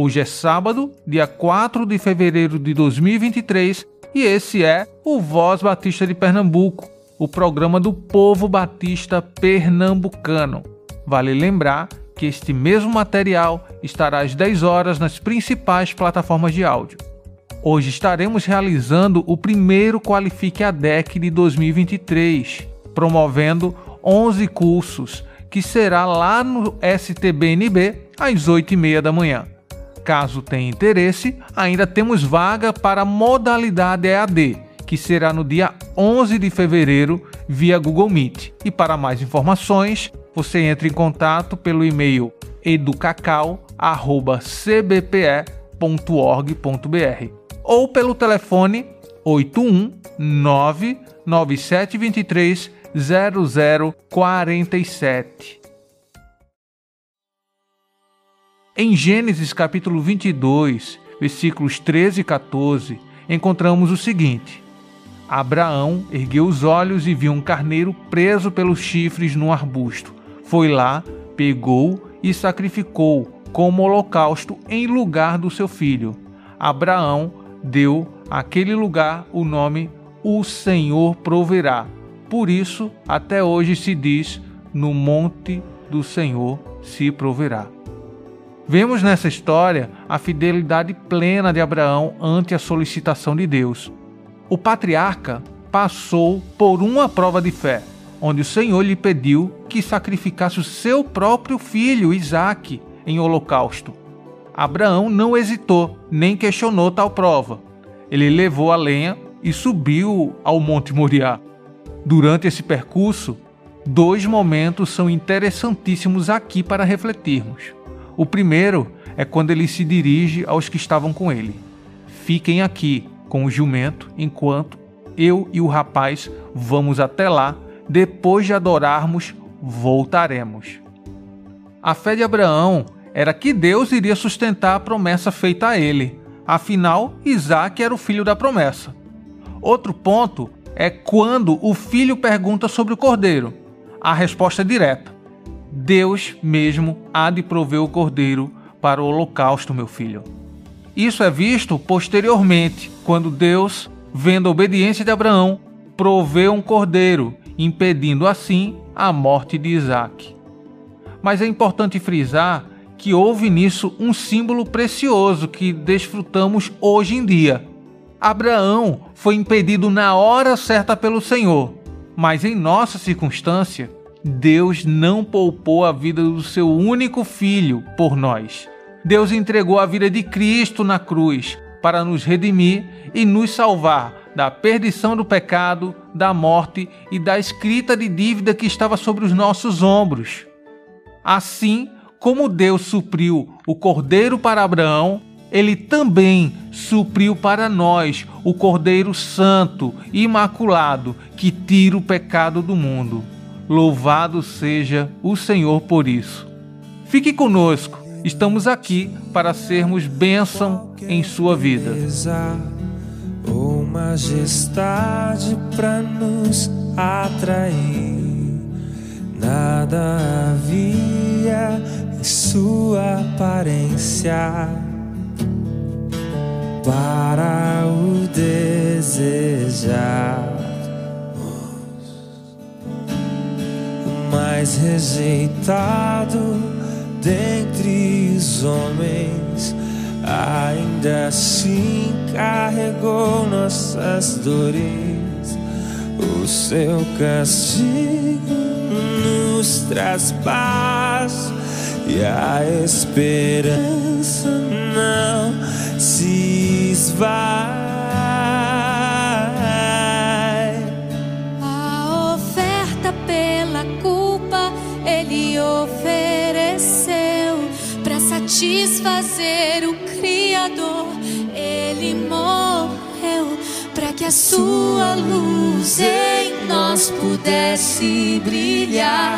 Hoje é sábado, dia 4 de fevereiro de 2023, e esse é o Voz Batista de Pernambuco, o programa do povo batista pernambucano. Vale lembrar que este mesmo material estará às 10 horas nas principais plataformas de áudio. Hoje estaremos realizando o primeiro Qualifique a DEC de 2023, promovendo 11 cursos, que será lá no STBNB às 8h30 da manhã. Caso tenha interesse, ainda temos vaga para a modalidade EAD, que será no dia 11 de fevereiro via Google Meet. E para mais informações, você entra em contato pelo e-mail educacau@cbpe.org.br ou pelo telefone 819 9723 0047. Em Gênesis capítulo 22, versículos 13 e 14, encontramos o seguinte: Abraão ergueu os olhos e viu um carneiro preso pelos chifres num arbusto. Foi lá, pegou e sacrificou como holocausto em lugar do seu filho. Abraão deu àquele lugar o nome O Senhor proverá. Por isso, até hoje se diz: No monte do Senhor se proverá. Vemos nessa história a fidelidade plena de Abraão ante a solicitação de Deus. O patriarca passou por uma prova de fé, onde o Senhor lhe pediu que sacrificasse o seu próprio filho, Isaque, em holocausto. Abraão não hesitou, nem questionou tal prova. Ele levou a lenha e subiu ao Monte Moriá. Durante esse percurso, dois momentos são interessantíssimos aqui para refletirmos. O primeiro é quando ele se dirige aos que estavam com ele. Fiquem aqui com o jumento enquanto eu e o rapaz vamos até lá. Depois de adorarmos, voltaremos. A fé de Abraão era que Deus iria sustentar a promessa feita a ele. Afinal, Isaac era o filho da promessa. Outro ponto é quando o filho pergunta sobre o cordeiro. A resposta é direta: Deus mesmo há de prover o cordeiro para o holocausto, meu filho. Isso é visto posteriormente, quando Deus, vendo a obediência de Abraão, proveu um cordeiro, impedindo assim a morte de Isaac. Mas é importante frisar que houve nisso um símbolo precioso que desfrutamos hoje em dia. Abraão foi impedido na hora certa pelo Senhor, mas em nossa circunstância, Deus não poupou a vida do seu único filho por nós. Deus entregou a vida de Cristo na cruz para nos redimir e nos salvar da perdição do pecado, da morte e da escrita de dívida que estava sobre os nossos ombros. Assim como Deus supriu o cordeiro para Abraão, ele também supriu para nós o Cordeiro Santo, imaculado, que tira o pecado do mundo. Louvado seja o Senhor por isso. Fique conosco, estamos aqui para sermos bênção em sua vida. Oh, majestade para nos atrair, nada havia em sua aparência para o desejar. Mais rejeitado dentre os homens, ainda assim carregou nossas dores. O seu castigo nos traz paz e a esperança não se esvai. Sua luz em nós pudesse brilhar.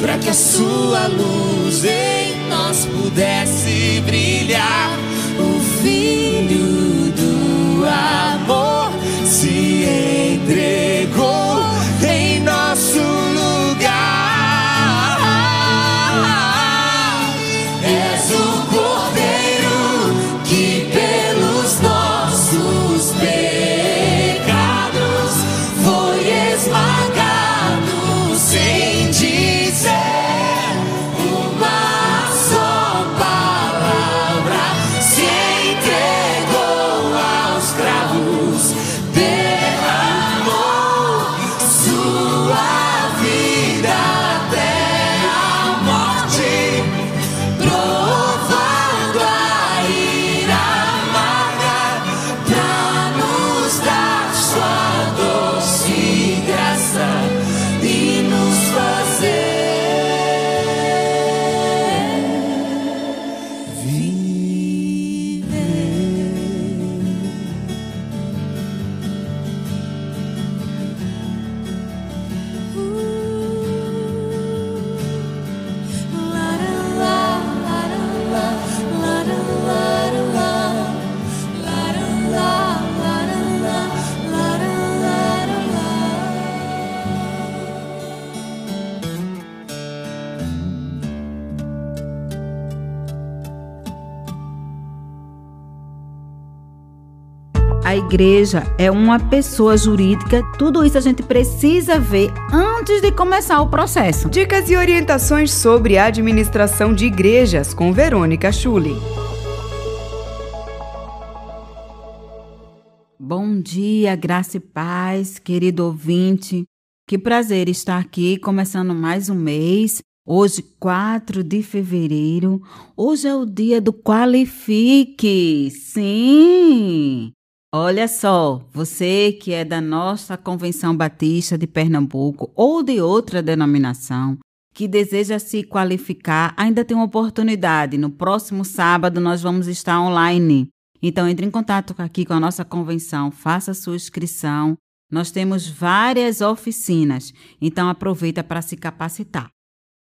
para que a sua luz em nós pudesse brilhar. O Filho do amor se entregou A igreja é uma pessoa jurídica. Tudo isso a gente precisa ver antes de começar o processo. Dicas e orientações sobre a administração de igrejas com Verônica Schulli. Bom dia, graça e paz, querido ouvinte. Que prazer estar aqui começando mais um mês. Hoje, 4 de fevereiro. Hoje é o dia do Qualifique. Sim! Olha só, você que é da nossa Convenção Batista de Pernambuco ou de outra denominação, que deseja se qualificar, ainda tem uma oportunidade. No próximo sábado nós vamos estar online. Então entre em contato aqui com a nossa convenção, faça sua inscrição. Nós temos várias oficinas, então aproveita para se capacitar.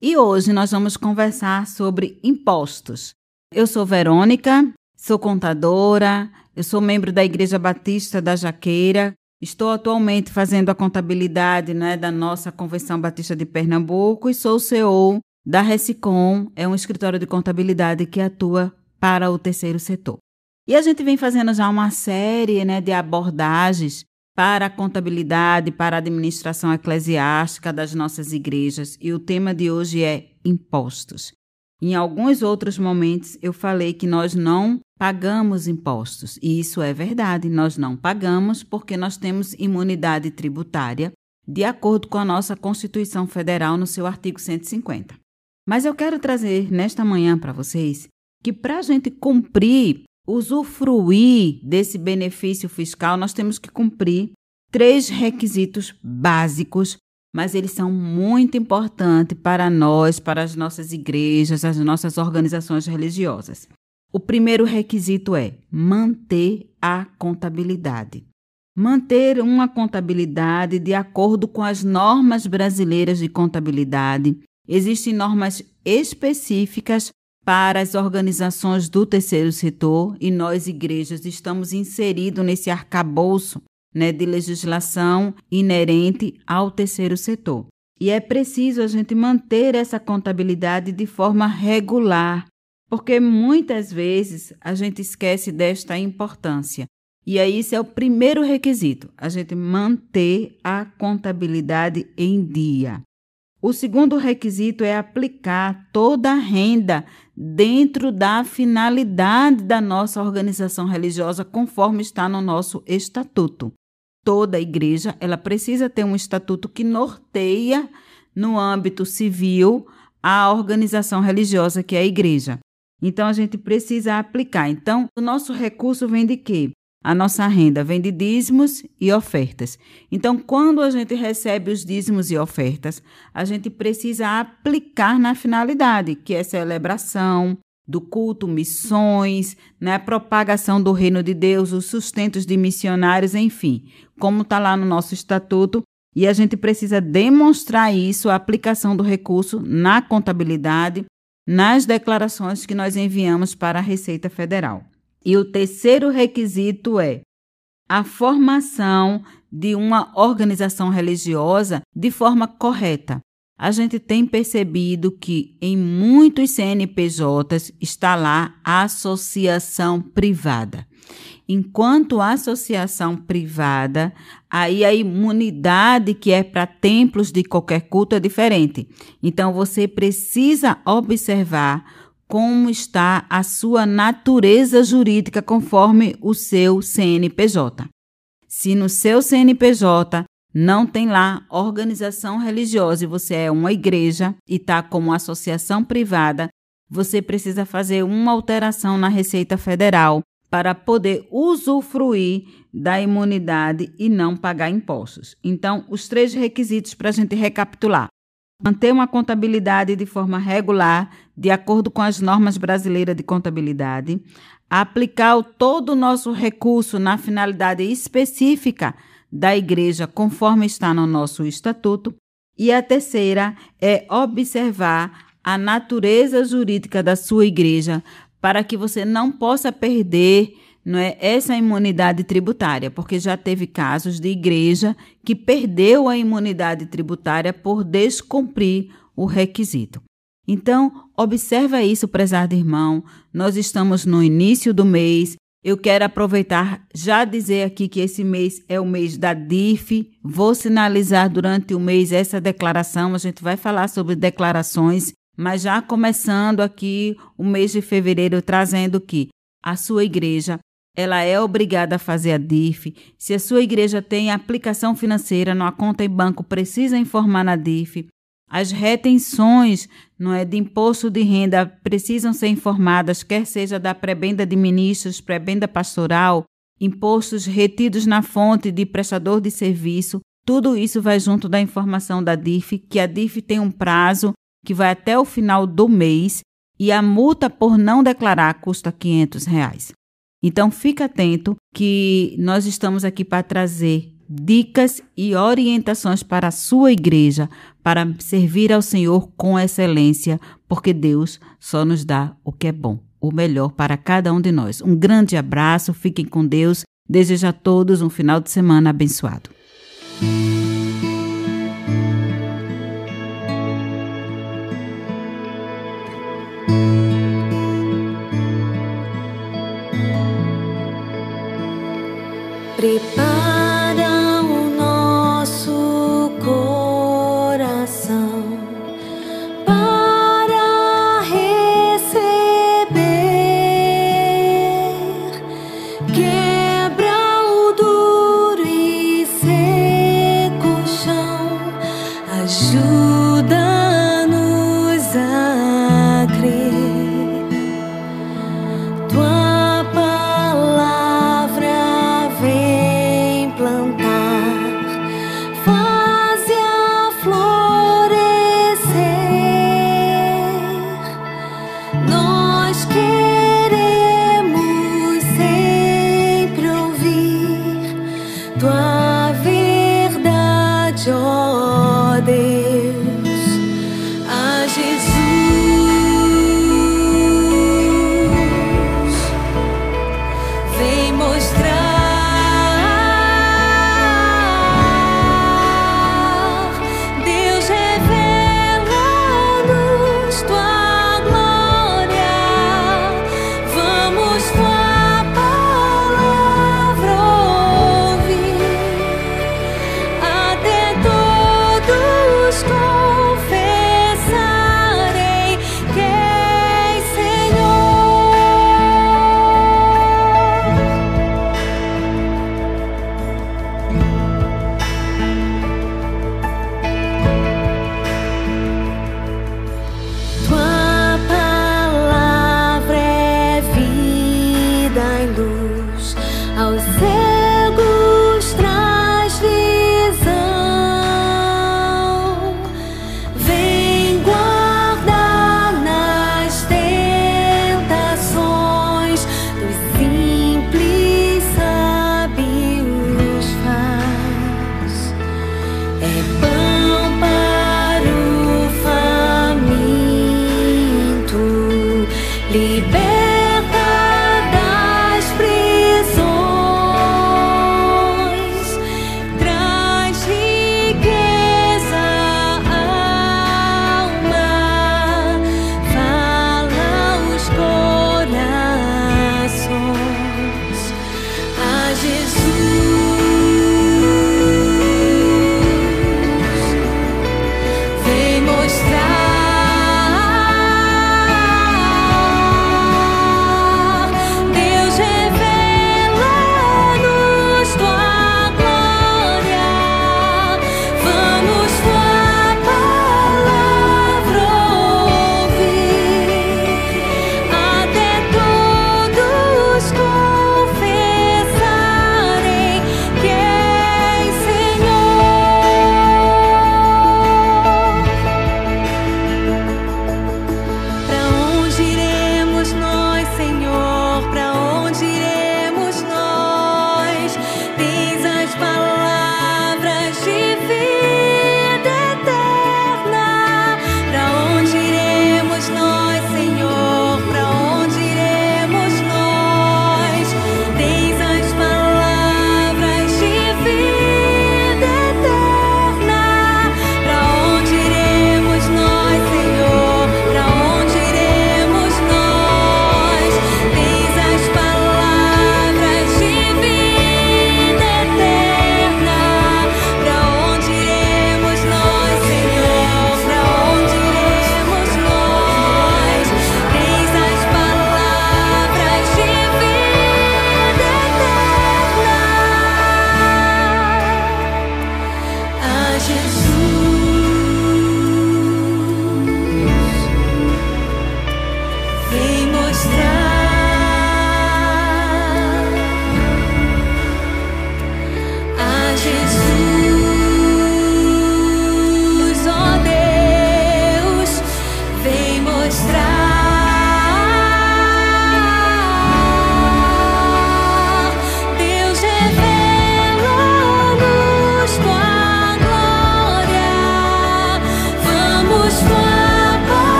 E hoje nós vamos conversar sobre impostos. Eu sou Verônica, sou contadora, eu sou membro da Igreja Batista da Jaqueira. Estou atualmente fazendo a contabilidade né, da nossa Convenção Batista de Pernambuco e sou CEO da Recicom, é um escritório de contabilidade que atua para o terceiro setor. E a gente vem fazendo já uma série né, de abordagens para a contabilidade, para a administração eclesiástica das nossas igrejas. E o tema de hoje é impostos. Em alguns outros momentos eu falei que nós não pagamos impostos, e isso é verdade, nós não pagamos porque nós temos imunidade tributária, de acordo com a nossa Constituição Federal no seu artigo 150. Mas eu quero trazer nesta manhã para vocês que para a gente cumprir, usufruir desse benefício fiscal, nós temos que cumprir três requisitos básicos mas eles são muito importantes para nós, para as nossas igrejas, as nossas organizações religiosas. O primeiro requisito é manter a contabilidade. Manter uma contabilidade de acordo com as normas brasileiras de contabilidade. Existem normas específicas para as organizações do terceiro setor e nós, igrejas, estamos inseridos nesse arcabouço né, de legislação inerente ao terceiro setor. E é preciso a gente manter essa contabilidade de forma regular, porque muitas vezes a gente esquece desta importância. E aí, esse é o primeiro requisito: a gente manter a contabilidade em dia. O segundo requisito é aplicar toda a renda dentro da finalidade da nossa organização religiosa, conforme está no nosso estatuto. Toda igreja, ela precisa ter um estatuto que norteia no âmbito civil a organização religiosa que é a igreja. Então a gente precisa aplicar. Então, o nosso recurso vem de quê? A nossa renda vem de dízimos e ofertas. Então, quando a gente recebe os dízimos e ofertas, a gente precisa aplicar na finalidade, que é celebração do culto, missões, né, propagação do reino de Deus, os sustentos de missionários, enfim, como está lá no nosso estatuto. E a gente precisa demonstrar isso, a aplicação do recurso na contabilidade, nas declarações que nós enviamos para a Receita Federal. E o terceiro requisito é a formação de uma organização religiosa de forma correta. A gente tem percebido que em muitos CNPJs está lá a associação privada. Enquanto a associação privada, aí a imunidade que é para templos de qualquer culto é diferente. Então você precisa observar como está a sua natureza jurídica conforme o seu CNPJ. Se no seu CNPJ não tem lá organização religiosa e você é uma igreja e está como associação privada, você precisa fazer uma alteração na Receita Federal para poder usufruir da imunidade e não pagar impostos. Então, os três requisitos para a gente recapitular: manter uma contabilidade de forma regular, de acordo com as normas brasileiras de contabilidade, aplicar todo o nosso recurso na finalidade específica da igreja, conforme está no nosso estatuto, e a terceira é observar a natureza jurídica da sua igreja para que você não possa perder não é, essa imunidade tributária, porque já teve casos de igreja que perdeu a imunidade tributária por descumprir o requisito. Então, observa isso, prezado irmão. Nós estamos no início do mês. Eu quero aproveitar já dizer aqui que esse mês é o mês da DIF. Vou sinalizar durante o mês essa declaração. A gente vai falar sobre declarações, mas já começando aqui o mês de fevereiro trazendo que a sua igreja ela é obrigada a fazer a DIF. Se a sua igreja tem aplicação financeira numa conta em banco, precisa informar na DIF. As retenções não é, de imposto de renda precisam ser informadas, quer seja da prebenda de ministros, prebenda pastoral, impostos retidos na fonte de prestador de serviço. Tudo isso vai junto da informação da DIF, que a DIF tem um prazo que vai até o final do mês e a multa por não declarar custa 500 reais. Então, fica atento que nós estamos aqui para trazer dicas e orientações para a sua igreja, para servir ao Senhor com excelência, porque Deus só nos dá o que é bom, o melhor para cada um de nós. Um grande abraço, fiquem com Deus. Desejo a todos um final de semana abençoado. Prepara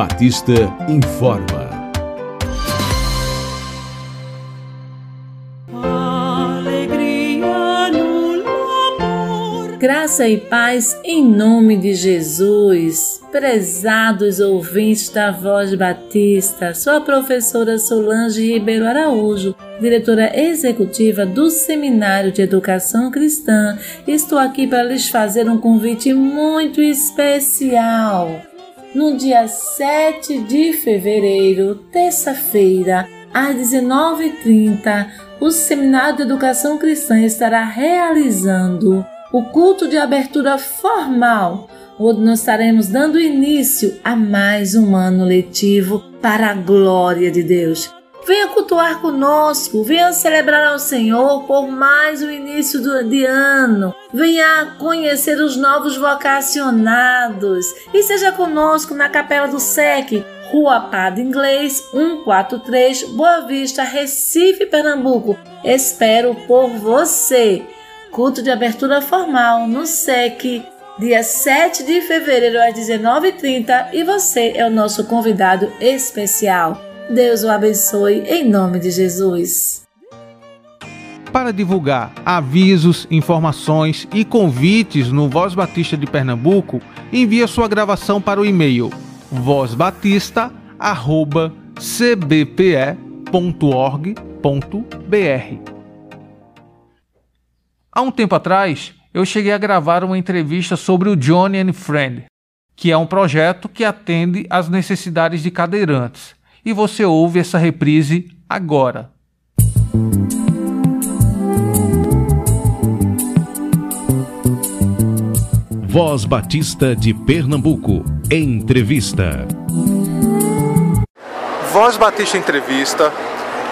Batista informa. Alegria no amor. Graça e paz em nome de Jesus. Prezados ouvintes da Voz Batista, sou a professora Solange Ribeiro Araújo, diretora executiva do Seminário de Educação Cristã. Estou aqui para lhes fazer um convite muito especial. No dia 7 de fevereiro, terça-feira, às 19h30, o Seminário de Educação Cristã estará realizando o culto de abertura formal, onde nós estaremos dando início a mais um ano letivo para a glória de Deus. Venha cultuar conosco, venha celebrar ao Senhor por mais um início do, de ano. Venha conhecer os novos vocacionados e seja conosco na Capela do SEC, Rua Padre Inglês, 143, Boa Vista, Recife, Pernambuco. Espero por você. Culto de abertura formal no SEC, dia 7 de fevereiro às 19h30 e você é o nosso convidado especial. Deus o abençoe em nome de Jesus. Para divulgar avisos, informações e convites no Voz Batista de Pernambuco, envie sua gravação para o e-mail vozbatista@cbpe.org.br. Há um tempo atrás, eu cheguei a gravar uma entrevista sobre o Johnny and Friend, que é um projeto que atende às necessidades de cadeirantes. E você ouve essa reprise agora. Voz Batista de Pernambuco. Entrevista. Voz Batista Entrevista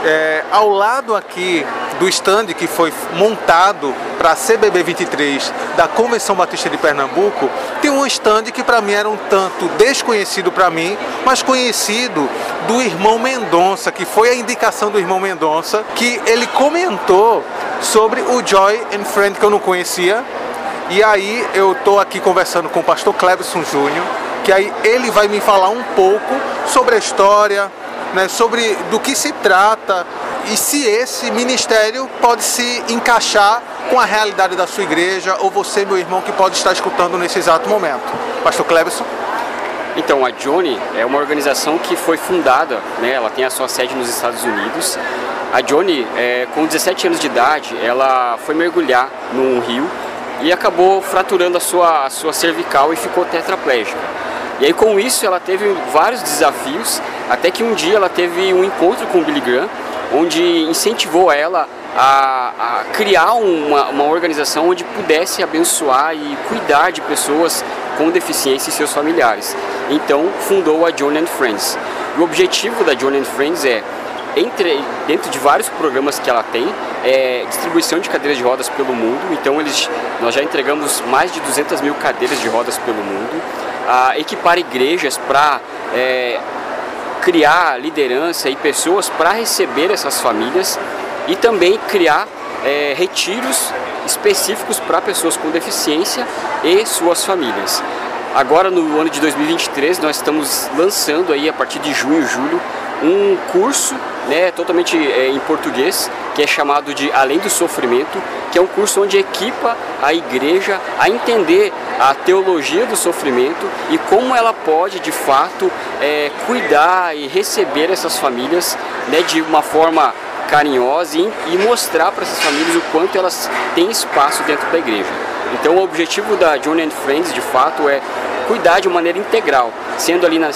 É, ao lado aqui do stand que foi montado para a CBB 23 da Convenção Batista de Pernambuco, tem um stand que para mim era um tanto desconhecido para mim, mas conhecido do irmão Mendonça, que foi a indicação do irmão Mendonça, que ele comentou sobre o Joy and Friend que eu não conhecia. E aí eu estou aqui conversando com o pastor Clebson Júnior, que aí ele vai me falar um pouco sobre a história, né, sobre do que se trata e se esse ministério pode se encaixar com a realidade da sua igreja ou você, meu irmão, que pode estar escutando nesse exato momento. Pastor Clebson. Então, a Johnny é uma organização que foi fundada, né, ela tem a sua sede nos Estados Unidos. A Johnny, é, com 17 anos de idade, ela foi mergulhar num rio e acabou fraturando a sua, a sua cervical e ficou tetraplégica. E aí com isso ela teve vários desafios, até que um dia ela teve um encontro com o Billy Graham, onde incentivou ela a, a criar uma, uma organização onde pudesse abençoar e cuidar de pessoas com deficiência e seus familiares. Então fundou a John and Friends. O objetivo da John and Friends é entre, dentro de vários programas que ela tem, é distribuição de cadeiras de rodas pelo mundo. Então eles, nós já entregamos mais de 200 mil cadeiras de rodas pelo mundo. A equipar igrejas para é, criar liderança e pessoas para receber essas famílias e também criar é, retiros específicos para pessoas com deficiência e suas famílias. Agora no ano de 2023 nós estamos lançando aí a partir de junho, julho um curso né, totalmente é, em português, que é chamado de Além do Sofrimento, que é um curso onde equipa a igreja a entender a teologia do sofrimento e como ela pode de fato é, cuidar e receber essas famílias né, de uma forma carinhosa e, e mostrar para essas famílias o quanto elas têm espaço dentro da igreja. Então o objetivo da Johnny and Friends de fato é cuidar de maneira integral, sendo ali na,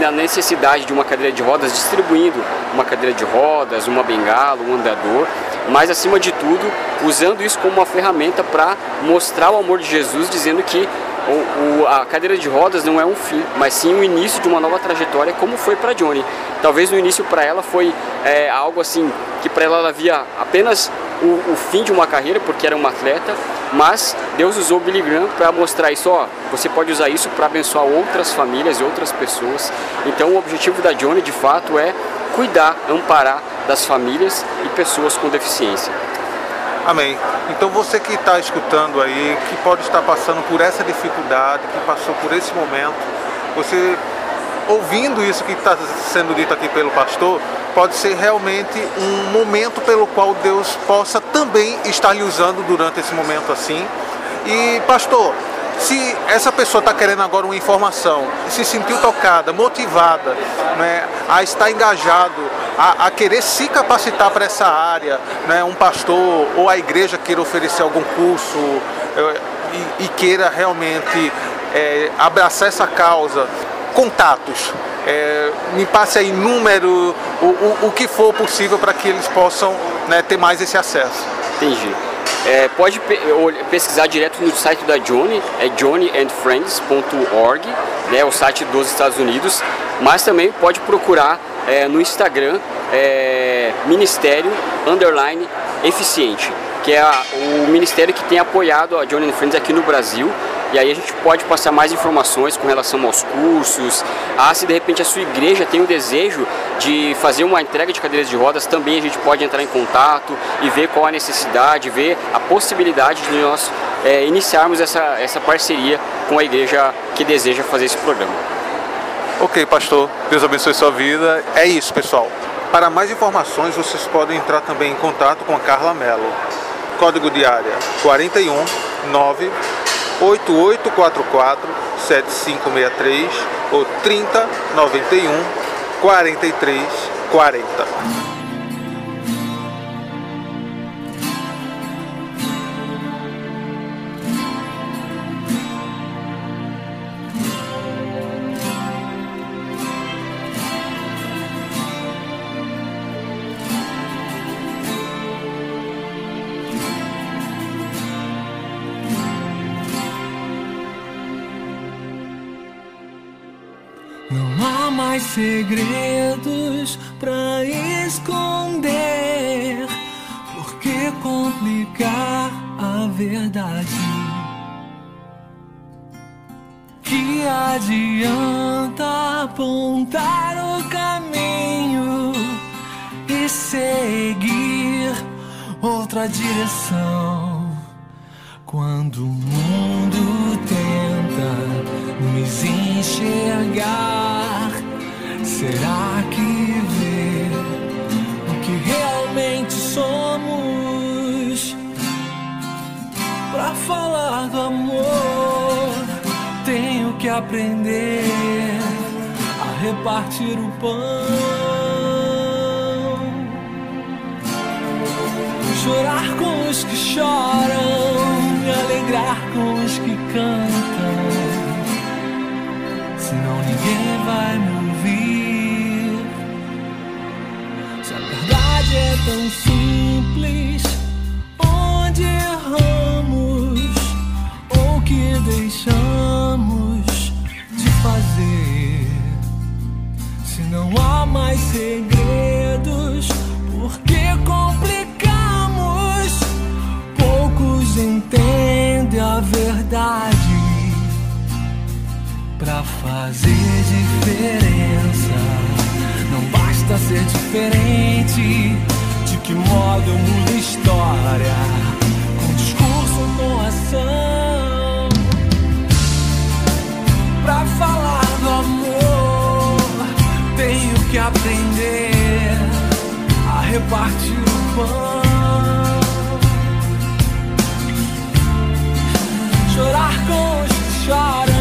na necessidade de uma cadeira de rodas, distribuindo uma cadeira de rodas, uma bengala, um andador, mas acima de tudo, usando isso como uma ferramenta para mostrar o amor de Jesus, dizendo que o, o, a cadeira de rodas não é um fim, mas sim o início de uma nova trajetória, como foi para Johnny. Talvez no início para ela foi é, algo assim que para ela ela via apenas o, o, fim de uma carreira, porque era uma atleta, mas Deus usou Billy Graham para mostrar isso, ó, você pode usar isso para abençoar outras famílias e outras pessoas. Então o objetivo da Johnny de fato é cuidar, amparar das famílias e pessoas com deficiência. Amém. Então você que está escutando aí, que pode estar passando por essa dificuldade, que passou por esse momento, você ouvindo isso que está sendo dito aqui pelo pastor, pode ser realmente um momento pelo qual Deus possa também estar lhe usando durante esse momento assim. E pastor, se essa pessoa está querendo agora uma informação, se sentiu tocada, motivada, né, a estar engajado, a, a querer se capacitar para essa área, né, um pastor ou a igreja queira oferecer algum curso e, e, queira realmente é, abraçar essa causa, contatos, é, me passe aí número, o, o, o que for possível para que eles possam né, ter mais esse acesso. Entendi. É, pode pe pesquisar direto no site da Johnny, é johnnyandfriends.org, né, o site dos Estados Unidos, mas também pode procurar é, no Instagram é, Ministério Underline Eficiente, que é a, o ministério que tem apoiado a Johnny Friends aqui no Brasil e aí a gente pode passar mais informações com relação aos cursos. Ah, se de repente a sua igreja tem o desejo de fazer uma entrega de cadeiras de rodas, também a gente pode entrar em contato e ver qual a necessidade, ver a possibilidade de nós é, iniciarmos essa, essa parceria com a igreja que deseja fazer esse programa. Ok, pastor. Deus abençoe sua vida. É isso, pessoal. Para mais informações, vocês podem entrar também em contato com a Carla Mello. Código de área 41 9 8844 7563 ou 3091 4340. Mais segredos pra esconder. Por que complicar a verdade? Que adianta apontar o caminho e seguir outra direção quando o mundo tenta nos enxergar? Será que vê o que realmente somos? Pra falar do amor, tenho que aprender a repartir o pão. Chorar com os que choram, me alegrar com os que cantam. Senão ninguém vai me é tão simples, onde erramos ou que deixamos de fazer? Se não há mais segredos, por que complicamos? Poucos entendem a verdade. Pra fazer diferença, basta ser diferente. De que modo eu mudo a história? Com discurso ou com ação? Pra falar do amor, tenho que aprender a repartir o pão. Chorar com os que choram,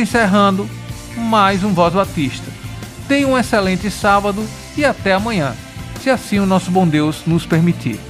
encerrando mais um Voz Batista. Tenha um excelente sábado e até amanhã, se assim o nosso bom Deus nos permitir.